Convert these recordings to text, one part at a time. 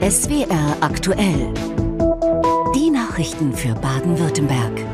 SWR aktuell. Die Nachrichten für Baden-Württemberg.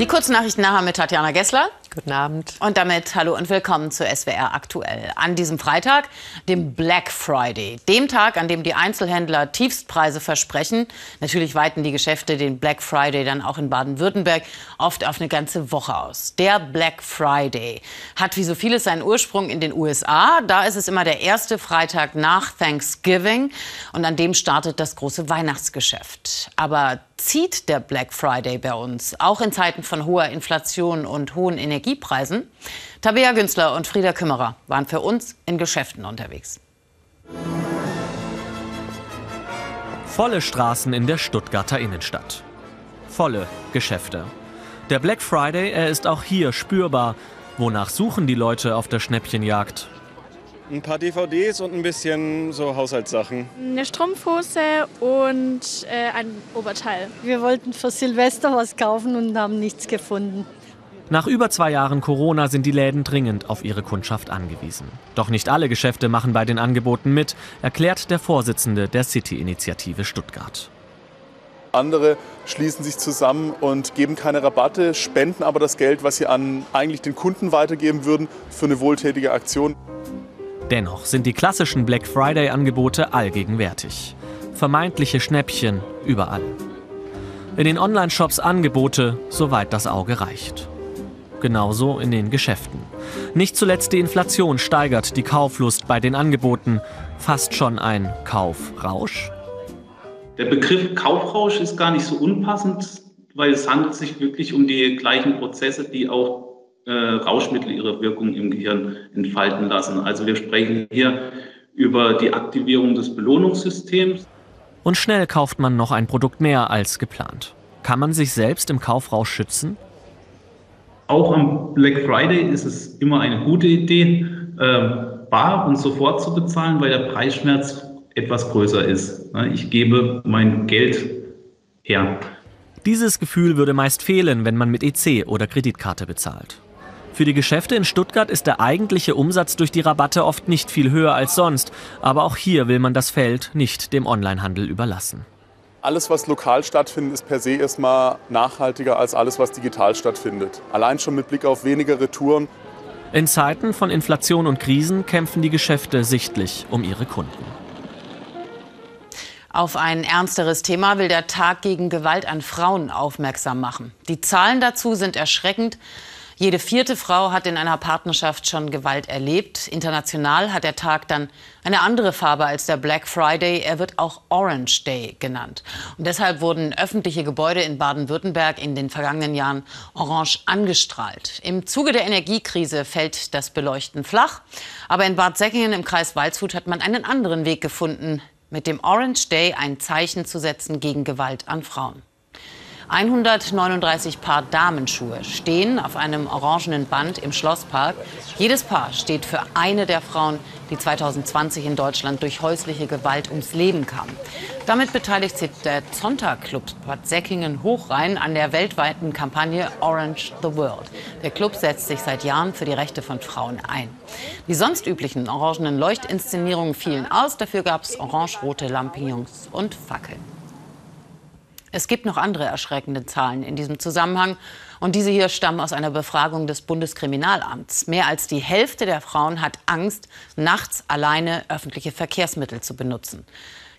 Die Kurznachrichten nachher mit Tatjana Gessler. Guten Abend. Und damit hallo und willkommen zu SWR aktuell. An diesem Freitag, dem Black Friday, dem Tag, an dem die Einzelhändler Tiefstpreise versprechen. Natürlich weiten die Geschäfte den Black Friday dann auch in Baden-Württemberg oft auf eine ganze Woche aus. Der Black Friday hat wie so vieles seinen Ursprung in den USA. Da ist es immer der erste Freitag nach Thanksgiving und an dem startet das große Weihnachtsgeschäft. Aber zieht der Black Friday bei uns, auch in Zeiten von hoher Inflation und hohen Energiepreisen? Tabea Günzler und Frieda Kümmerer waren für uns in Geschäften unterwegs. Volle Straßen in der Stuttgarter Innenstadt. Volle Geschäfte. Der Black Friday, er ist auch hier spürbar. Wonach suchen die Leute auf der Schnäppchenjagd? Ein paar DVDs und ein bisschen so Haushaltssachen. Eine Strumpfhose und äh, ein Oberteil. Wir wollten für Silvester was kaufen und haben nichts gefunden. Nach über zwei Jahren Corona sind die Läden dringend auf ihre Kundschaft angewiesen. Doch nicht alle Geschäfte machen bei den Angeboten mit, erklärt der Vorsitzende der City-Initiative Stuttgart. Andere schließen sich zusammen und geben keine Rabatte, spenden aber das Geld, was sie an eigentlich den Kunden weitergeben würden, für eine wohltätige Aktion. Dennoch sind die klassischen Black Friday-Angebote allgegenwärtig. Vermeintliche Schnäppchen überall. In den Online-Shops Angebote, soweit das Auge reicht. Genauso in den Geschäften. Nicht zuletzt die Inflation steigert die Kauflust bei den Angeboten. Fast schon ein Kaufrausch. Der Begriff Kaufrausch ist gar nicht so unpassend, weil es handelt sich wirklich um die gleichen Prozesse, die auch äh, Rauschmittel ihre Wirkung im Gehirn entfalten lassen. Also wir sprechen hier über die Aktivierung des Belohnungssystems. Und schnell kauft man noch ein Produkt mehr als geplant. Kann man sich selbst im Kaufrausch schützen? Auch am Black Friday ist es immer eine gute Idee, äh, bar und sofort zu bezahlen, weil der Preisschmerz etwas größer ist. Ich gebe mein Geld her. Dieses Gefühl würde meist fehlen, wenn man mit EC oder Kreditkarte bezahlt. Für die Geschäfte in Stuttgart ist der eigentliche Umsatz durch die Rabatte oft nicht viel höher als sonst, aber auch hier will man das Feld nicht dem Onlinehandel überlassen. Alles, was lokal stattfindet, ist per se erstmal nachhaltiger als alles, was digital stattfindet. Allein schon mit Blick auf weniger Retouren. In Zeiten von Inflation und Krisen kämpfen die Geschäfte sichtlich um ihre Kunden. Auf ein ernsteres Thema will der Tag gegen Gewalt an Frauen aufmerksam machen. Die Zahlen dazu sind erschreckend. Jede vierte Frau hat in einer Partnerschaft schon Gewalt erlebt. International hat der Tag dann eine andere Farbe als der Black Friday. Er wird auch Orange Day genannt. Und deshalb wurden öffentliche Gebäude in Baden-Württemberg in den vergangenen Jahren orange angestrahlt. Im Zuge der Energiekrise fällt das Beleuchten flach. Aber in Bad Säckingen im Kreis Waldshut hat man einen anderen Weg gefunden, mit dem Orange Day ein Zeichen zu setzen gegen Gewalt an Frauen. 139 Paar Damenschuhe stehen auf einem orangenen Band im Schlosspark. Jedes Paar steht für eine der Frauen, die 2020 in Deutschland durch häusliche Gewalt ums Leben kam. Damit beteiligt sich der Zonta-Club Bad Säckingen-Hochrhein an der weltweiten Kampagne Orange the World. Der Club setzt sich seit Jahren für die Rechte von Frauen ein. Die sonst üblichen orangenen Leuchtinszenierungen fielen aus. Dafür gab es orange-rote Lampions und Fackeln. Es gibt noch andere erschreckende Zahlen in diesem Zusammenhang. Und diese hier stammen aus einer Befragung des Bundeskriminalamts. Mehr als die Hälfte der Frauen hat Angst, nachts alleine öffentliche Verkehrsmittel zu benutzen.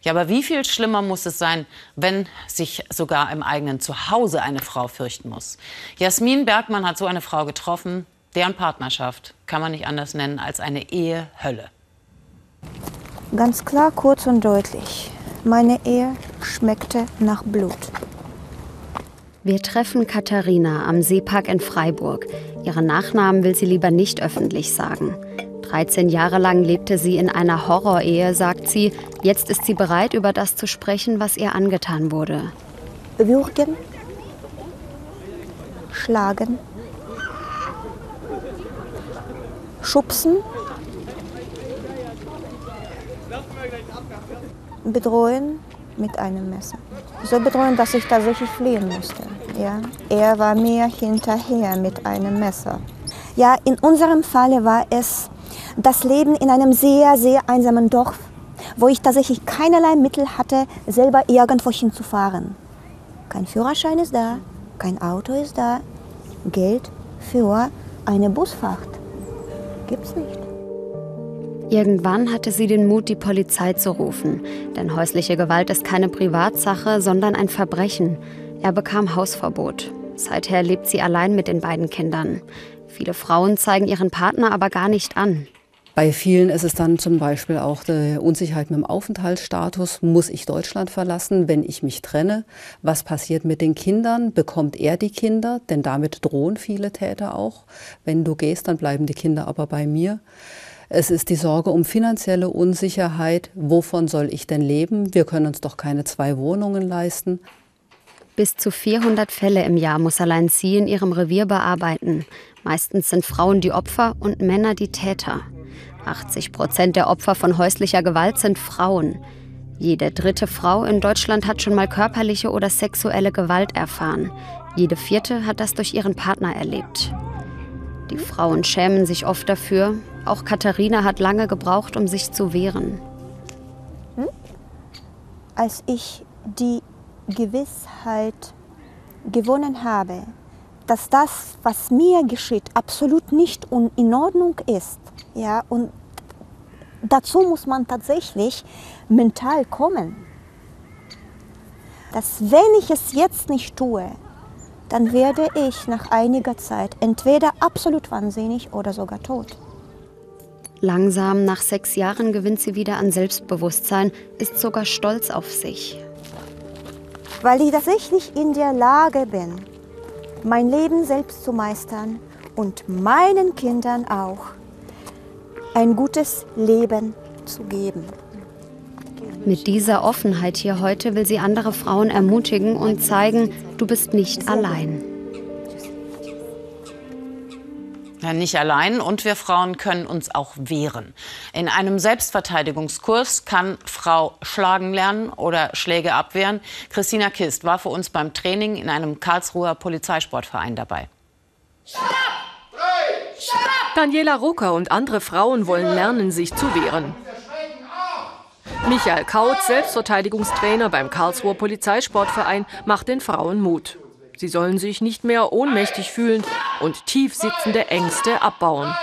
Ja, aber wie viel schlimmer muss es sein, wenn sich sogar im eigenen Zuhause eine Frau fürchten muss? Jasmin Bergmann hat so eine Frau getroffen. Deren Partnerschaft kann man nicht anders nennen als eine Ehehölle. Ganz klar, kurz und deutlich. Meine Ehe schmeckte nach Blut. Wir treffen Katharina am Seepark in Freiburg. Ihren Nachnamen will sie lieber nicht öffentlich sagen. 13 Jahre lang lebte sie in einer Horrorehe, sagt sie. Jetzt ist sie bereit, über das zu sprechen, was ihr angetan wurde. Würgen, schlagen, schubsen, bedrohen mit einem Messer. So bedrohen, dass ich tatsächlich fliehen musste. Ja? Er war mir hinterher mit einem Messer. Ja, in unserem Falle war es das Leben in einem sehr, sehr einsamen Dorf, wo ich tatsächlich keinerlei Mittel hatte, selber irgendwo hinzufahren. Kein Führerschein ist da, kein Auto ist da, Geld für eine Busfahrt gibt's nicht. Irgendwann hatte sie den Mut, die Polizei zu rufen. Denn häusliche Gewalt ist keine Privatsache, sondern ein Verbrechen. Er bekam Hausverbot. Seither lebt sie allein mit den beiden Kindern. Viele Frauen zeigen ihren Partner aber gar nicht an. Bei vielen ist es dann zum Beispiel auch die Unsicherheit mit dem Aufenthaltsstatus. Muss ich Deutschland verlassen, wenn ich mich trenne? Was passiert mit den Kindern? Bekommt er die Kinder? Denn damit drohen viele Täter auch. Wenn du gehst, dann bleiben die Kinder aber bei mir. Es ist die Sorge um finanzielle Unsicherheit. Wovon soll ich denn leben? Wir können uns doch keine zwei Wohnungen leisten. Bis zu 400 Fälle im Jahr muss allein sie in ihrem Revier bearbeiten. Meistens sind Frauen die Opfer und Männer die Täter. 80 Prozent der Opfer von häuslicher Gewalt sind Frauen. Jede dritte Frau in Deutschland hat schon mal körperliche oder sexuelle Gewalt erfahren. Jede vierte hat das durch ihren Partner erlebt. Die Frauen schämen sich oft dafür. Auch Katharina hat lange gebraucht, um sich zu wehren. Hm? Als ich die Gewissheit gewonnen habe, dass das, was mir geschieht, absolut nicht in Ordnung ist, ja, und dazu muss man tatsächlich mental kommen. Dass wenn ich es jetzt nicht tue, dann werde ich nach einiger Zeit entweder absolut wahnsinnig oder sogar tot. Langsam, nach sechs Jahren, gewinnt sie wieder an Selbstbewusstsein, ist sogar stolz auf sich. Weil ich tatsächlich in der Lage bin, mein Leben selbst zu meistern und meinen Kindern auch ein gutes Leben zu geben. Mit dieser Offenheit hier heute will sie andere Frauen ermutigen und zeigen, du bist nicht allein. Ja, nicht allein und wir Frauen können uns auch wehren. In einem Selbstverteidigungskurs kann Frau schlagen lernen oder Schläge abwehren. Christina Kist war für uns beim Training in einem Karlsruher Polizeisportverein dabei. Daniela Rucker und andere Frauen wollen lernen, sich zu wehren. Michael Kautz, Selbstverteidigungstrainer beim Karlsruher Polizeisportverein, macht den Frauen Mut. Sie sollen sich nicht mehr ohnmächtig fühlen und tief sitzende Ängste abbauen.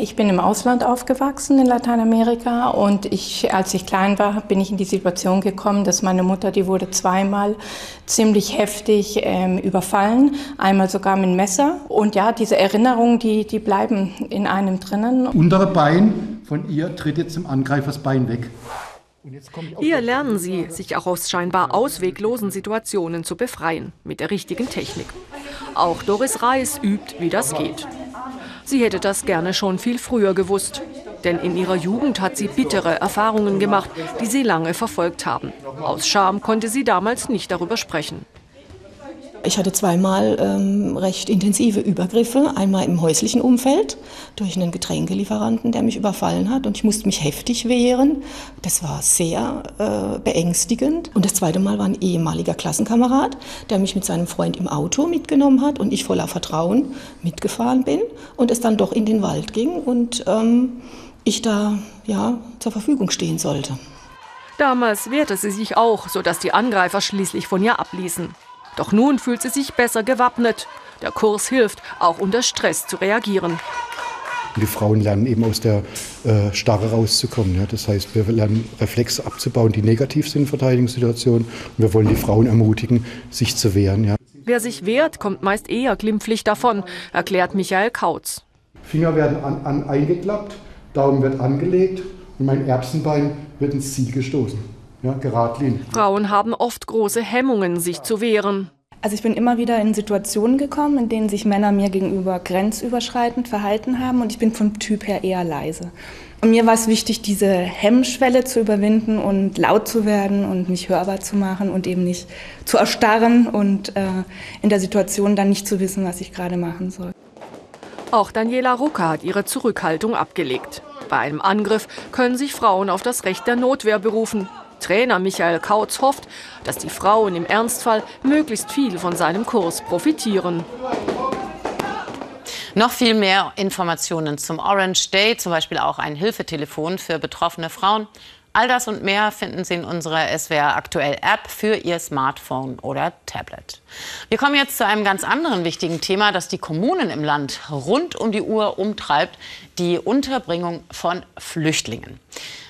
Ich bin im Ausland aufgewachsen in Lateinamerika und ich, als ich klein war, bin ich in die Situation gekommen, dass meine Mutter, die wurde zweimal ziemlich heftig ähm, überfallen, einmal sogar mit Messer. Und ja, diese Erinnerungen, die, die bleiben in einem drinnen. Untere Bein von ihr tritt jetzt im Angreifersbein weg. Hier lernen sie, sich auch aus scheinbar ausweglosen Situationen zu befreien, mit der richtigen Technik. Auch Doris Reis übt, wie das geht. Sie hätte das gerne schon viel früher gewusst. Denn in ihrer Jugend hat sie bittere Erfahrungen gemacht, die sie lange verfolgt haben. Aus Scham konnte sie damals nicht darüber sprechen. Ich hatte zweimal ähm, recht intensive Übergriffe. Einmal im häuslichen Umfeld durch einen Getränkelieferanten, der mich überfallen hat und ich musste mich heftig wehren. Das war sehr äh, beängstigend. Und das zweite Mal war ein ehemaliger Klassenkamerad, der mich mit seinem Freund im Auto mitgenommen hat und ich voller Vertrauen mitgefahren bin und es dann doch in den Wald ging und ähm, ich da ja zur Verfügung stehen sollte. Damals wehrte sie sich auch, sodass die Angreifer schließlich von ihr abließen. Doch nun fühlt sie sich besser gewappnet. Der Kurs hilft, auch unter Stress zu reagieren. Die Frauen lernen eben aus der äh, Starre rauszukommen. Ja. Das heißt, wir lernen Reflexe abzubauen, die negativ sind in Verteidigungssituationen. Und wir wollen die Frauen ermutigen, sich zu wehren. Ja. Wer sich wehrt, kommt meist eher glimpflich davon, erklärt Michael Kautz. Finger werden an, an eingeklappt, Daumen wird angelegt und mein Erbsenbein wird ins Ziel gestoßen ja, geradlinig. Frauen haben oft große Hemmungen, sich zu wehren. Also ich bin immer wieder in Situationen gekommen, in denen sich Männer mir gegenüber grenzüberschreitend verhalten haben und ich bin vom Typ her eher leise. Und mir war es wichtig, diese Hemmschwelle zu überwinden und laut zu werden und mich hörbar zu machen und eben nicht zu erstarren und äh, in der Situation dann nicht zu wissen, was ich gerade machen soll. Auch Daniela Rucker hat ihre Zurückhaltung abgelegt. Bei einem Angriff können sich Frauen auf das Recht der Notwehr berufen. Trainer Michael Kautz hofft, dass die Frauen im Ernstfall möglichst viel von seinem Kurs profitieren. Noch viel mehr Informationen zum Orange Day, zum Beispiel auch ein Hilfetelefon für betroffene Frauen. All das und mehr finden Sie in unserer SWR Aktuell App für Ihr Smartphone oder Tablet. Wir kommen jetzt zu einem ganz anderen wichtigen Thema, das die Kommunen im Land rund um die Uhr umtreibt, die Unterbringung von Flüchtlingen.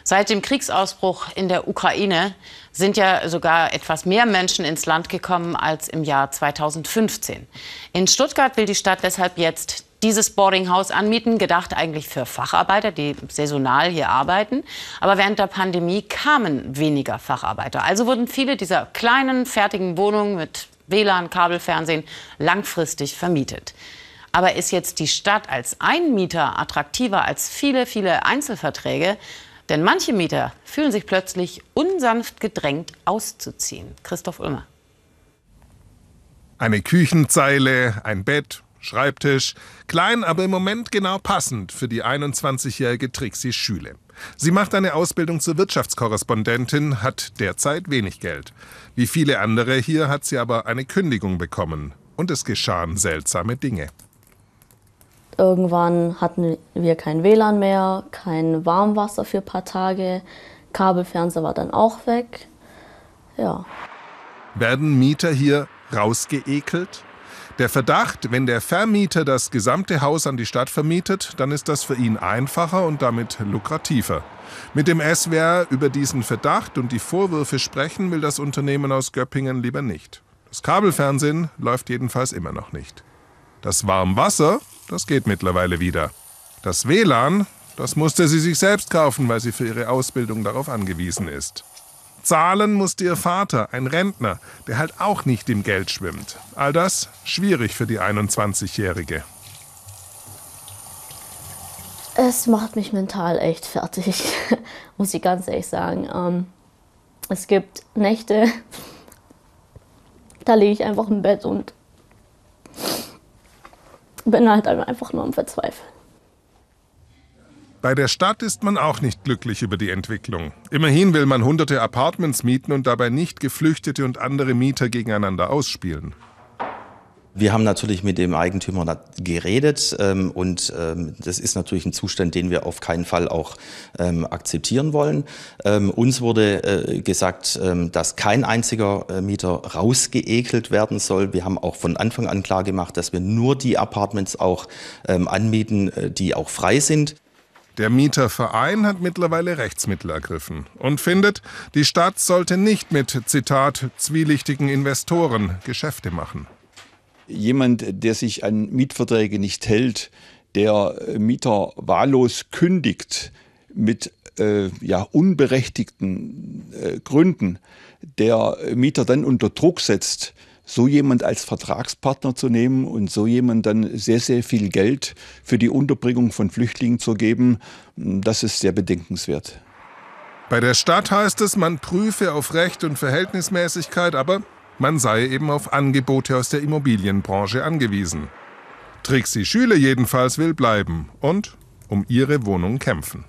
Seit dem Kriegsausbruch in der Ukraine sind ja sogar etwas mehr Menschen ins Land gekommen als im Jahr 2015. In Stuttgart will die Stadt deshalb jetzt dieses Boardinghaus anmieten, gedacht eigentlich für Facharbeiter, die saisonal hier arbeiten. Aber während der Pandemie kamen weniger Facharbeiter. Also wurden viele dieser kleinen, fertigen Wohnungen mit WLAN, Kabelfernsehen langfristig vermietet. Aber ist jetzt die Stadt als Einmieter attraktiver als viele, viele Einzelverträge? Denn manche Mieter fühlen sich plötzlich unsanft gedrängt auszuziehen. Christoph Ulmer. Eine Küchenzeile, ein Bett, Schreibtisch, klein, aber im Moment genau passend für die 21-jährige Trixie Schüle. Sie macht eine Ausbildung zur Wirtschaftskorrespondentin, hat derzeit wenig Geld. Wie viele andere hier hat sie aber eine Kündigung bekommen. Und es geschahen seltsame Dinge. Irgendwann hatten wir kein WLAN mehr, kein Warmwasser für ein paar Tage, Kabelfernseher war dann auch weg. Ja. Werden Mieter hier rausgeekelt? Der Verdacht, wenn der Vermieter das gesamte Haus an die Stadt vermietet, dann ist das für ihn einfacher und damit lukrativer. Mit dem SWR über diesen Verdacht und die Vorwürfe sprechen will das Unternehmen aus Göppingen lieber nicht. Das Kabelfernsehen läuft jedenfalls immer noch nicht. Das Warmwasser, das geht mittlerweile wieder. Das WLAN, das musste sie sich selbst kaufen, weil sie für ihre Ausbildung darauf angewiesen ist. Zahlen musste ihr Vater, ein Rentner, der halt auch nicht im Geld schwimmt. All das schwierig für die 21-Jährige. Es macht mich mental echt fertig, muss ich ganz ehrlich sagen. Ähm, es gibt Nächte, da liege ich einfach im Bett und bin halt einfach nur am Verzweifeln. Bei der Stadt ist man auch nicht glücklich über die Entwicklung. Immerhin will man hunderte Apartments mieten und dabei nicht Geflüchtete und andere Mieter gegeneinander ausspielen. Wir haben natürlich mit dem Eigentümer geredet ähm, und ähm, das ist natürlich ein Zustand, den wir auf keinen Fall auch ähm, akzeptieren wollen. Ähm, uns wurde äh, gesagt, ähm, dass kein einziger äh, Mieter rausgeekelt werden soll. Wir haben auch von Anfang an klar gemacht, dass wir nur die Apartments auch ähm, anmieten, äh, die auch frei sind. Der Mieterverein hat mittlerweile Rechtsmittel ergriffen und findet, die Stadt sollte nicht mit, Zitat, zwielichtigen Investoren Geschäfte machen. Jemand, der sich an Mietverträge nicht hält, der Mieter wahllos kündigt mit äh, ja, unberechtigten äh, Gründen, der Mieter dann unter Druck setzt, so jemand als Vertragspartner zu nehmen und so jemand dann sehr, sehr viel Geld für die Unterbringung von Flüchtlingen zu geben, das ist sehr bedenkenswert. Bei der Stadt heißt es, man prüfe auf Recht und Verhältnismäßigkeit, aber man sei eben auf Angebote aus der Immobilienbranche angewiesen. Trixie Schüle jedenfalls will bleiben und um ihre Wohnung kämpfen.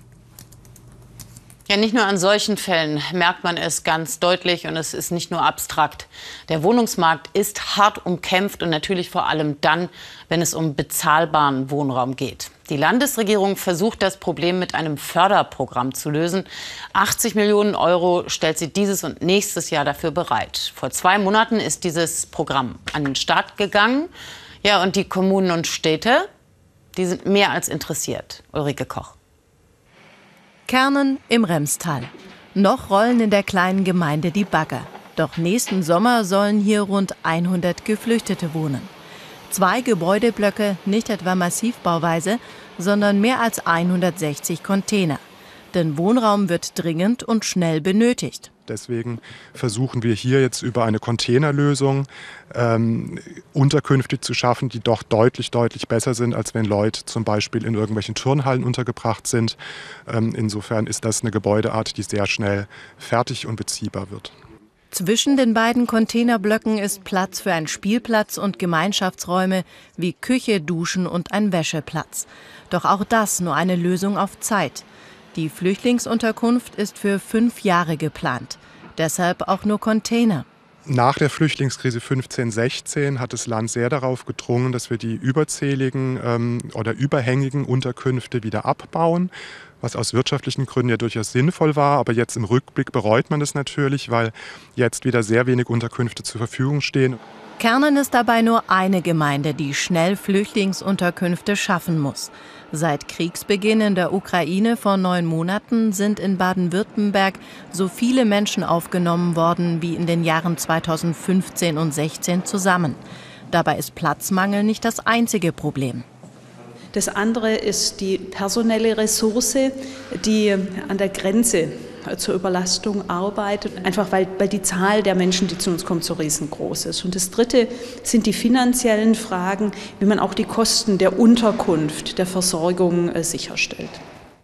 Ja, nicht nur an solchen Fällen merkt man es ganz deutlich und es ist nicht nur abstrakt. Der Wohnungsmarkt ist hart umkämpft und natürlich vor allem dann, wenn es um bezahlbaren Wohnraum geht. Die Landesregierung versucht das Problem mit einem Förderprogramm zu lösen. 80 Millionen Euro stellt sie dieses und nächstes Jahr dafür bereit. Vor zwei Monaten ist dieses Programm an den Start gegangen. Ja, und die Kommunen und Städte, die sind mehr als interessiert. Ulrike Koch. Kernen im Remstal. Noch rollen in der kleinen Gemeinde die Bagger. Doch nächsten Sommer sollen hier rund 100 Geflüchtete wohnen. Zwei Gebäudeblöcke, nicht etwa Massivbauweise, sondern mehr als 160 Container. Denn Wohnraum wird dringend und schnell benötigt. Deswegen versuchen wir hier jetzt über eine Containerlösung ähm, Unterkünfte zu schaffen, die doch deutlich, deutlich besser sind, als wenn Leute zum Beispiel in irgendwelchen Turnhallen untergebracht sind. Ähm, insofern ist das eine Gebäudeart, die sehr schnell fertig und beziehbar wird. Zwischen den beiden Containerblöcken ist Platz für einen Spielplatz und Gemeinschaftsräume wie Küche, Duschen und ein Wäscheplatz. Doch auch das nur eine Lösung auf Zeit. Die Flüchtlingsunterkunft ist für fünf Jahre geplant. Deshalb auch nur Container. Nach der Flüchtlingskrise 15-16 hat das Land sehr darauf gedrungen, dass wir die überzähligen ähm, oder überhängigen Unterkünfte wieder abbauen, was aus wirtschaftlichen Gründen ja durchaus sinnvoll war. Aber jetzt im Rückblick bereut man das natürlich, weil jetzt wieder sehr wenig Unterkünfte zur Verfügung stehen. Kernen ist dabei nur eine Gemeinde, die schnell Flüchtlingsunterkünfte schaffen muss. Seit Kriegsbeginn in der Ukraine vor neun Monaten sind in Baden-Württemberg so viele Menschen aufgenommen worden wie in den Jahren 2015 und 16 zusammen. Dabei ist Platzmangel nicht das einzige Problem. Das andere ist die personelle Ressource, die an der Grenze zur Überlastung arbeitet, einfach weil, weil die Zahl der Menschen, die zu uns kommen, so riesengroß ist. Und das Dritte sind die finanziellen Fragen, wie man auch die Kosten der Unterkunft, der Versorgung äh, sicherstellt.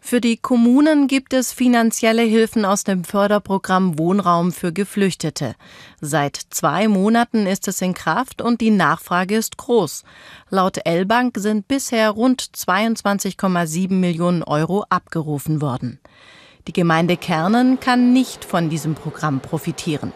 Für die Kommunen gibt es finanzielle Hilfen aus dem Förderprogramm Wohnraum für Geflüchtete. Seit zwei Monaten ist es in Kraft und die Nachfrage ist groß. Laut L-Bank sind bisher rund 22,7 Millionen Euro abgerufen worden. Die Gemeinde Kernen kann nicht von diesem Programm profitieren.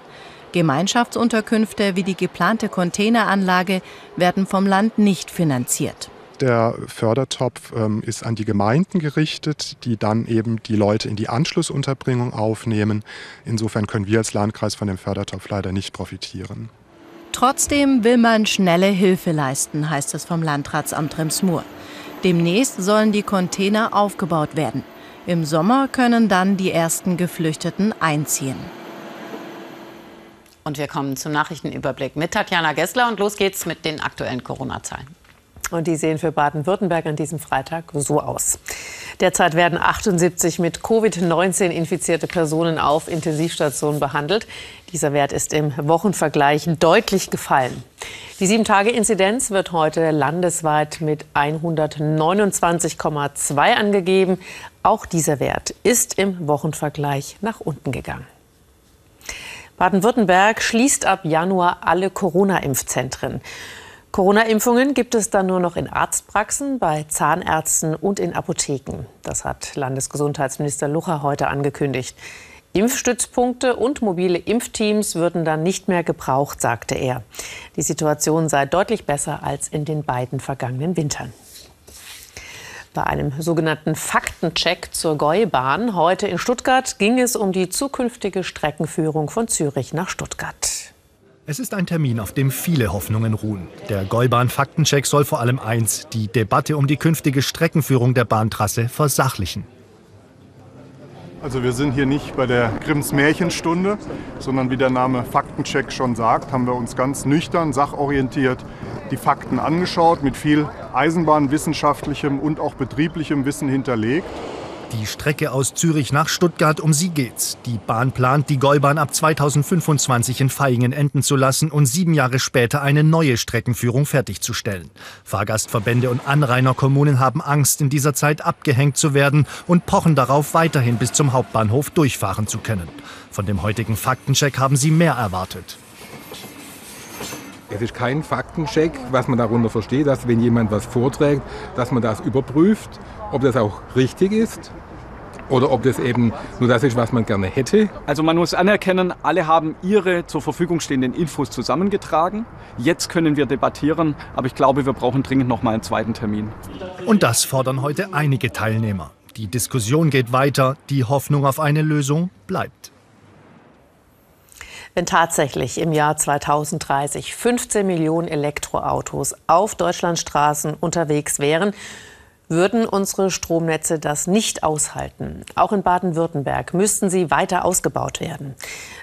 Gemeinschaftsunterkünfte wie die geplante Containeranlage werden vom Land nicht finanziert. Der Fördertopf ähm, ist an die Gemeinden gerichtet, die dann eben die Leute in die Anschlussunterbringung aufnehmen. Insofern können wir als Landkreis von dem Fördertopf leider nicht profitieren. Trotzdem will man schnelle Hilfe leisten, heißt es vom Landratsamt Remsmur. Demnächst sollen die Container aufgebaut werden. Im Sommer können dann die ersten Geflüchteten einziehen. Und wir kommen zum Nachrichtenüberblick mit Tatjana Gessler und los geht's mit den aktuellen Corona-Zahlen. Und die sehen für Baden-Württemberg an diesem Freitag so aus. Derzeit werden 78 mit Covid-19 infizierte Personen auf Intensivstationen behandelt. Dieser Wert ist im Wochenvergleich deutlich gefallen. Die 7-Tage-Inzidenz wird heute landesweit mit 129,2 angegeben. Auch dieser Wert ist im Wochenvergleich nach unten gegangen. Baden-Württemberg schließt ab Januar alle Corona-Impfzentren. Corona-Impfungen gibt es dann nur noch in Arztpraxen, bei Zahnärzten und in Apotheken. Das hat Landesgesundheitsminister Lucha heute angekündigt. Impfstützpunkte und mobile Impfteams würden dann nicht mehr gebraucht, sagte er. Die Situation sei deutlich besser als in den beiden vergangenen Wintern. Bei einem sogenannten Faktencheck zur Gäubahn heute in Stuttgart ging es um die zukünftige Streckenführung von Zürich nach Stuttgart. Es ist ein Termin, auf dem viele Hoffnungen ruhen. Der Gäubahn-Faktencheck soll vor allem eins, die Debatte um die künftige Streckenführung der Bahntrasse versachlichen. Also wir sind hier nicht bei der Grimms Märchenstunde, sondern wie der Name Faktencheck schon sagt, haben wir uns ganz nüchtern, sachorientiert die Fakten angeschaut, mit viel eisenbahnwissenschaftlichem und auch betrieblichem Wissen hinterlegt. Die Strecke aus Zürich nach Stuttgart, um sie geht's. Die Bahn plant, die Gäubahn ab 2025 in Vaihingen enden zu lassen und sieben Jahre später eine neue Streckenführung fertigzustellen. Fahrgastverbände und Anrainerkommunen haben Angst, in dieser Zeit abgehängt zu werden und pochen darauf, weiterhin bis zum Hauptbahnhof durchfahren zu können. Von dem heutigen Faktencheck haben sie mehr erwartet. Es ist kein Faktencheck, was man darunter versteht, dass wenn jemand was vorträgt, dass man das überprüft, ob das auch richtig ist oder ob das eben nur das ist, was man gerne hätte. Also man muss anerkennen, alle haben ihre zur Verfügung stehenden Infos zusammengetragen. Jetzt können wir debattieren, aber ich glaube, wir brauchen dringend noch mal einen zweiten Termin. Und das fordern heute einige Teilnehmer. Die Diskussion geht weiter, die Hoffnung auf eine Lösung bleibt. Wenn tatsächlich im Jahr 2030 15 Millionen Elektroautos auf Deutschlands Straßen unterwegs wären, würden unsere Stromnetze das nicht aushalten. Auch in Baden-Württemberg müssten sie weiter ausgebaut werden.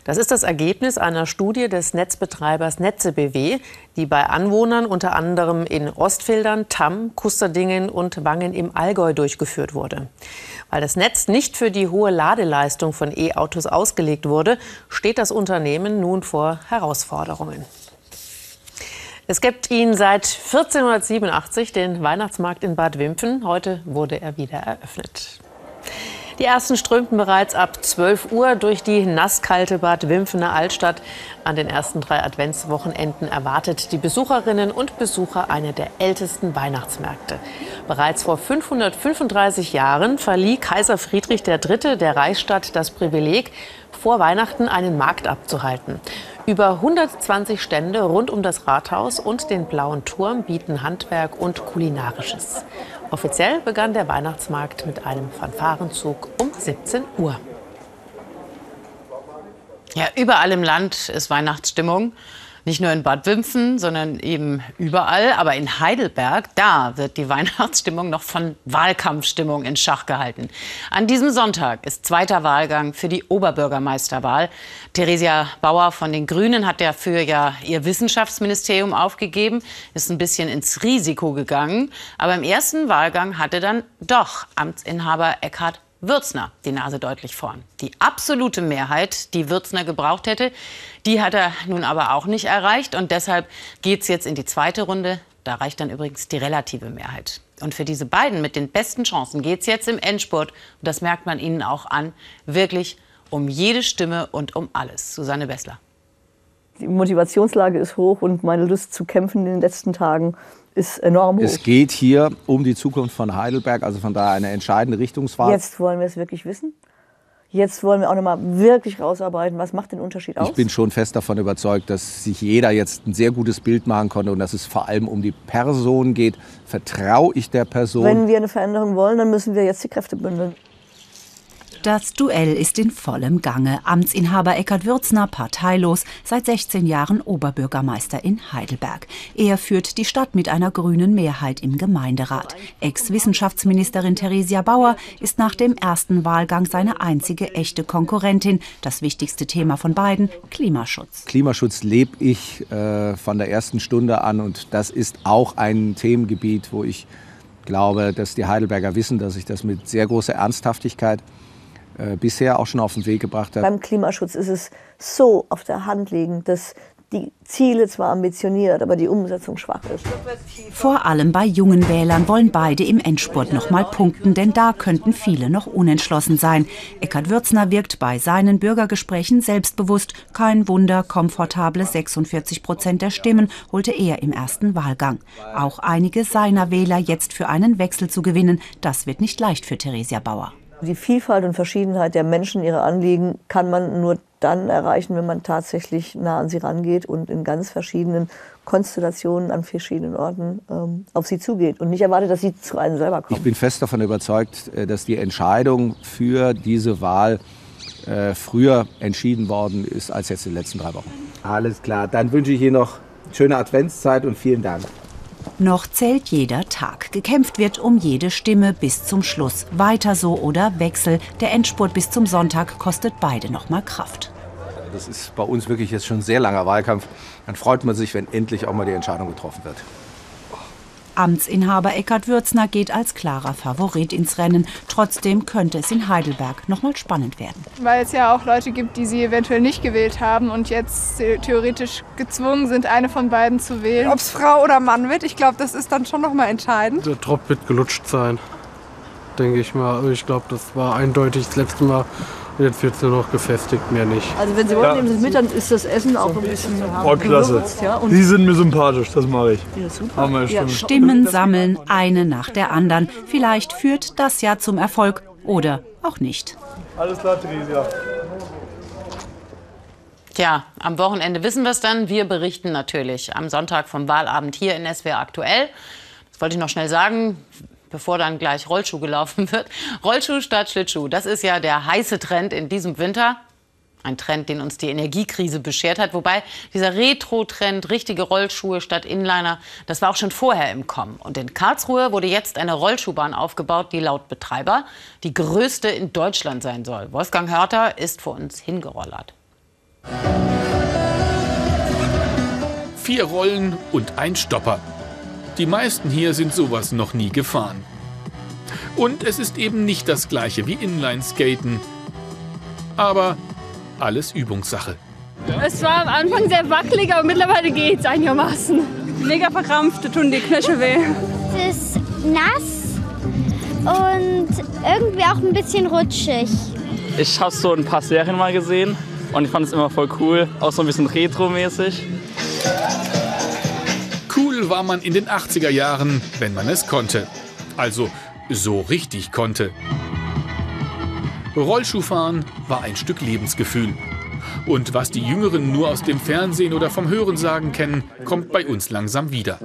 Das ist das Ergebnis einer Studie des Netzbetreibers Netze BW, die bei Anwohnern unter anderem in Ostfildern, Tamm, Kusterdingen und Wangen im Allgäu durchgeführt wurde. Weil das Netz nicht für die hohe Ladeleistung von E-Autos ausgelegt wurde, steht das Unternehmen nun vor Herausforderungen. Es gibt ihn seit 1487, den Weihnachtsmarkt in Bad Wimpfen. Heute wurde er wieder eröffnet. Die ersten strömten bereits ab 12 Uhr durch die nasskalte Bad Wimpfener Altstadt. An den ersten drei Adventswochenenden erwartet die Besucherinnen und Besucher eine der ältesten Weihnachtsmärkte. Bereits vor 535 Jahren verlieh Kaiser Friedrich III. der Reichsstadt das Privileg, vor Weihnachten einen Markt abzuhalten. Über 120 Stände rund um das Rathaus und den Blauen Turm bieten Handwerk und Kulinarisches. Offiziell begann der Weihnachtsmarkt mit einem Fanfarenzug um 17 Uhr. Ja, überall im Land ist Weihnachtsstimmung. Nicht nur in Bad Wimpfen, sondern eben überall. Aber in Heidelberg, da wird die Weihnachtsstimmung noch von Wahlkampfstimmung in Schach gehalten. An diesem Sonntag ist zweiter Wahlgang für die Oberbürgermeisterwahl. Theresia Bauer von den Grünen hat dafür ja ihr Wissenschaftsministerium aufgegeben, ist ein bisschen ins Risiko gegangen. Aber im ersten Wahlgang hatte dann doch Amtsinhaber Eckhard Würzner die Nase deutlich vorn. Die absolute Mehrheit, die Würzner gebraucht hätte, die hat er nun aber auch nicht erreicht. Und deshalb geht es jetzt in die zweite Runde. Da reicht dann übrigens die relative Mehrheit. Und für diese beiden mit den besten Chancen geht es jetzt im Endspurt, und das merkt man ihnen auch an, wirklich um jede Stimme und um alles. Susanne Bessler. Die Motivationslage ist hoch und meine Lust zu kämpfen in den letzten Tagen ist enorm hoch. Es geht hier um die Zukunft von Heidelberg, also von daher eine entscheidende Richtungswahl. Jetzt wollen wir es wirklich wissen. Jetzt wollen wir auch noch mal wirklich rausarbeiten, was macht den Unterschied aus? Ich bin schon fest davon überzeugt, dass sich jeder jetzt ein sehr gutes Bild machen konnte und dass es vor allem um die Person geht. Vertraue ich der Person? Wenn wir eine Veränderung wollen, dann müssen wir jetzt die Kräfte bündeln. Das Duell ist in vollem Gange. Amtsinhaber Eckhard Würzner, parteilos, seit 16 Jahren Oberbürgermeister in Heidelberg. Er führt die Stadt mit einer grünen Mehrheit im Gemeinderat. Ex-Wissenschaftsministerin Theresia Bauer ist nach dem ersten Wahlgang seine einzige echte Konkurrentin. Das wichtigste Thema von beiden, Klimaschutz. Klimaschutz lebe ich äh, von der ersten Stunde an und das ist auch ein Themengebiet, wo ich glaube, dass die Heidelberger wissen, dass ich das mit sehr großer Ernsthaftigkeit äh, bisher auch schon auf den Weg gebracht hat. Beim Klimaschutz ist es so auf der Hand liegend, dass die Ziele zwar ambitioniert, aber die Umsetzung schwach ist. Vor allem bei jungen Wählern wollen beide im Endspurt noch mal punkten, denn da könnten viele noch unentschlossen sein. Eckhard Würzner wirkt bei seinen Bürgergesprächen selbstbewusst. Kein Wunder, komfortable 46 Prozent der Stimmen holte er im ersten Wahlgang. Auch einige seiner Wähler jetzt für einen Wechsel zu gewinnen, das wird nicht leicht für Theresia Bauer. Die Vielfalt und Verschiedenheit der Menschen, ihre Anliegen, kann man nur dann erreichen, wenn man tatsächlich nah an sie rangeht und in ganz verschiedenen Konstellationen an verschiedenen Orten ähm, auf sie zugeht und nicht erwartet, dass sie zu einem selber kommen. Ich bin fest davon überzeugt, äh, dass die Entscheidung für diese Wahl äh, früher entschieden worden ist als jetzt in den letzten drei Wochen. Alles klar, dann wünsche ich Ihnen noch schöne Adventszeit und vielen Dank. Noch zählt jeder Tag. Gekämpft wird um jede Stimme bis zum Schluss. Weiter so oder Wechsel. Der Endspurt bis zum Sonntag kostet beide noch mal Kraft. Das ist bei uns wirklich jetzt schon ein sehr langer Wahlkampf. Dann freut man sich, wenn endlich auch mal die Entscheidung getroffen wird. Amtsinhaber Eckhard Würzner geht als klarer Favorit ins Rennen. Trotzdem könnte es in Heidelberg noch mal spannend werden. Weil es ja auch Leute gibt, die sie eventuell nicht gewählt haben und jetzt theoretisch gezwungen sind, eine von beiden zu wählen. Ob es Frau oder Mann wird, ich glaube, das ist dann schon noch mal entscheidend. Der Tropf wird gelutscht sein, denke ich mal. Also ich glaube, das war eindeutig das letzte Mal Jetzt wird es nur noch gefestigt, mehr nicht. Also wenn Sie wollen, ja. nehmen Sie es mit, dann ist das Essen auch ein bisschen Oh, klasse. Ja, Sie sind mir sympathisch, das mache ich. Ja, super. Ja. Stimmen sammeln, eine nach der anderen. Vielleicht führt das ja zum Erfolg oder auch nicht. Alles klar, Theresia. Tja, am Wochenende wissen wir es dann. Wir berichten natürlich am Sonntag vom Wahlabend hier in SWR aktuell. Das wollte ich noch schnell sagen bevor dann gleich Rollschuh gelaufen wird. Rollschuh statt Schlittschuh, das ist ja der heiße Trend in diesem Winter. Ein Trend, den uns die Energiekrise beschert hat. Wobei dieser Retro-Trend, richtige Rollschuhe statt Inliner, das war auch schon vorher im Kommen. Und in Karlsruhe wurde jetzt eine Rollschuhbahn aufgebaut, die laut Betreiber die größte in Deutschland sein soll. Wolfgang Hörter ist vor uns hingerollert. Vier Rollen und ein Stopper. Die meisten hier sind sowas noch nie gefahren. Und es ist eben nicht das gleiche wie Inline-Skaten. Aber alles Übungssache. Es war am Anfang sehr wackelig, aber mittlerweile geht es einigermaßen. Mega verkrampft, tun die Knöchel weh. Es ist nass und irgendwie auch ein bisschen rutschig. Ich habe so ein paar Serien mal gesehen und ich fand es immer voll cool, auch so ein bisschen retro-mäßig. Cool war man in den 80er Jahren, wenn man es konnte. Also so richtig konnte. Rollschuhfahren war ein Stück Lebensgefühl. Und was die Jüngeren nur aus dem Fernsehen oder vom Hörensagen kennen, kommt bei uns langsam wieder.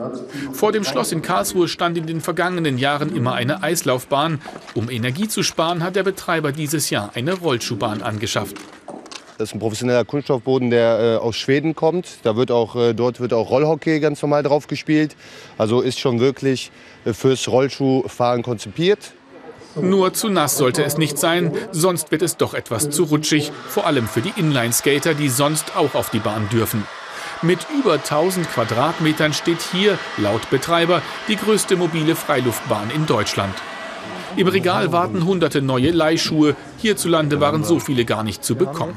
Vor dem Schloss in Karlsruhe stand in den vergangenen Jahren immer eine Eislaufbahn. Um Energie zu sparen, hat der Betreiber dieses Jahr eine Rollschuhbahn angeschafft. Das ist ein professioneller Kunststoffboden, der äh, aus Schweden kommt. Da wird auch, äh, dort wird auch Rollhockey ganz normal drauf gespielt. Also ist schon wirklich äh, fürs Rollschuhfahren konzipiert. Nur zu nass sollte es nicht sein, sonst wird es doch etwas zu rutschig, vor allem für die Inline-Skater, die sonst auch auf die Bahn dürfen. Mit über 1000 Quadratmetern steht hier, laut Betreiber, die größte mobile Freiluftbahn in Deutschland. Im Regal warten hunderte neue Leihschuhe. Hierzulande waren so viele gar nicht zu bekommen.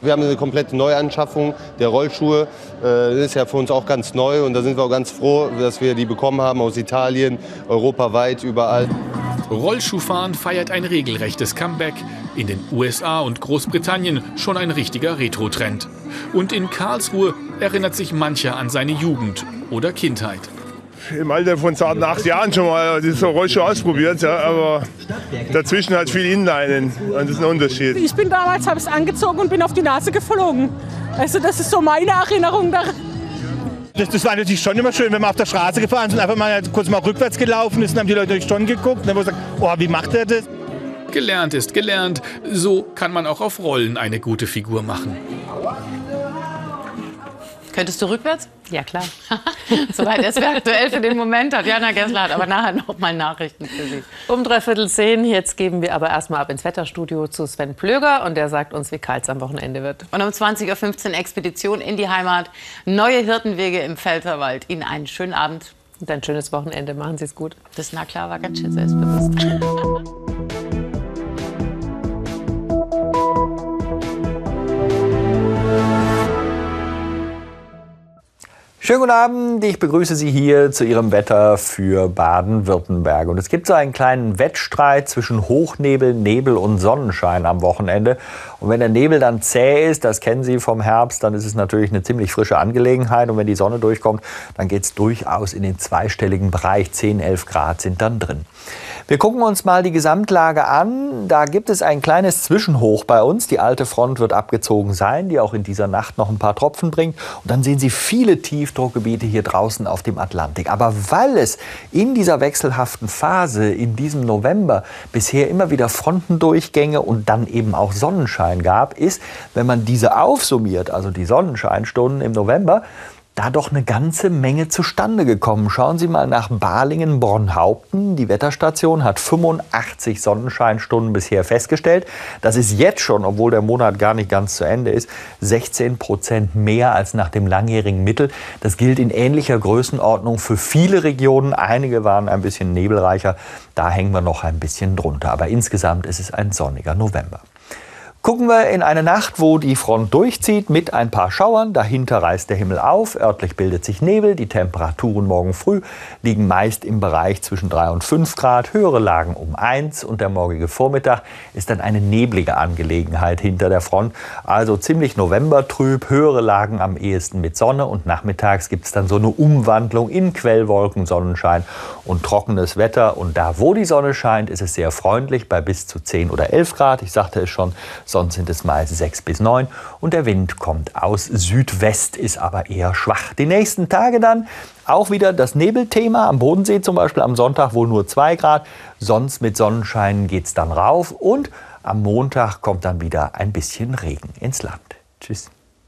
Wir haben eine komplette Neuanschaffung der Rollschuhe. Das ist ja für uns auch ganz neu und da sind wir auch ganz froh, dass wir die bekommen haben aus Italien, europaweit, überall. Rollschuhfahren feiert ein regelrechtes Comeback. In den USA und Großbritannien schon ein richtiger Retro-Trend. Und in Karlsruhe erinnert sich mancher an seine Jugend oder Kindheit. Im Alter von zarten acht Jahren schon mal so Rollschuh ausprobiert, ja, aber dazwischen halt viel Inlinen und das ist ein Unterschied. Ich bin damals, habe es angezogen und bin auf die Nase geflogen. Also das ist so meine Erinnerung daran. Das, das, war natürlich schon immer schön, wenn wir auf der Straße gefahren sind, einfach mal kurz mal rückwärts gelaufen ist, dann haben die Leute schon geguckt und dann haben gesagt, oh, wie macht er das? Gelernt ist gelernt. So kann man auch auf Rollen eine gute Figur machen. Könntest du rückwärts? Ja, klar. Soweit es aktuell für den Moment hat. Jana Gessler hat aber nachher noch mal Nachrichten für Sie. Um dreiviertel zehn. Jetzt geben wir aber erstmal ab ins Wetterstudio zu Sven Plöger. Und der sagt uns, wie kalt es am Wochenende wird. Und um 20.15 Uhr Expedition in die Heimat. Neue Hirtenwege im Pfälzerwald. Ihnen einen schönen Abend. Und ein schönes Wochenende. Machen Sie es gut. Das, na klar, war ganz schön selbstbewusst. Schönen guten Abend, ich begrüße Sie hier zu Ihrem Wetter für Baden-Württemberg. Und es gibt so einen kleinen Wettstreit zwischen Hochnebel, Nebel und Sonnenschein am Wochenende. Und wenn der Nebel dann zäh ist, das kennen Sie vom Herbst, dann ist es natürlich eine ziemlich frische Angelegenheit. Und wenn die Sonne durchkommt, dann geht es durchaus in den zweistelligen Bereich. 10, 11 Grad sind dann drin. Wir gucken uns mal die Gesamtlage an. Da gibt es ein kleines Zwischenhoch bei uns. Die alte Front wird abgezogen sein, die auch in dieser Nacht noch ein paar Tropfen bringt. Und dann sehen Sie viele Tiefdruckgebiete hier draußen auf dem Atlantik. Aber weil es in dieser wechselhaften Phase in diesem November bisher immer wieder Frontendurchgänge und dann eben auch Sonnenschein gab, ist, wenn man diese aufsummiert, also die Sonnenscheinstunden im November, da doch eine ganze Menge zustande gekommen. Schauen Sie mal nach Balingen-Bornhaupten. Die Wetterstation hat 85 Sonnenscheinstunden bisher festgestellt. Das ist jetzt schon, obwohl der Monat gar nicht ganz zu Ende ist, 16 Prozent mehr als nach dem langjährigen Mittel. Das gilt in ähnlicher Größenordnung für viele Regionen. Einige waren ein bisschen nebelreicher. Da hängen wir noch ein bisschen drunter. Aber insgesamt ist es ein sonniger November. Gucken wir in eine Nacht, wo die Front durchzieht mit ein paar Schauern. Dahinter reißt der Himmel auf, örtlich bildet sich Nebel. Die Temperaturen morgen früh liegen meist im Bereich zwischen 3 und 5 Grad. Höhere Lagen um 1 und der morgige Vormittag ist dann eine neblige Angelegenheit hinter der Front. Also ziemlich novembertrüb, höhere Lagen am ehesten mit Sonne und nachmittags gibt es dann so eine Umwandlung in Quellwolken, Sonnenschein und trockenes Wetter. Und da, wo die Sonne scheint, ist es sehr freundlich bei bis zu 10 oder 11 Grad. Ich sagte es schon, sonst sind es meist 6 bis 9 und der Wind kommt aus Südwest, ist aber eher schwach. Die nächsten Tage dann auch wieder das Nebelthema, am Bodensee zum Beispiel am Sonntag wohl nur 2 Grad, sonst mit Sonnenschein geht es dann rauf und am Montag kommt dann wieder ein bisschen Regen ins Land. Tschüss.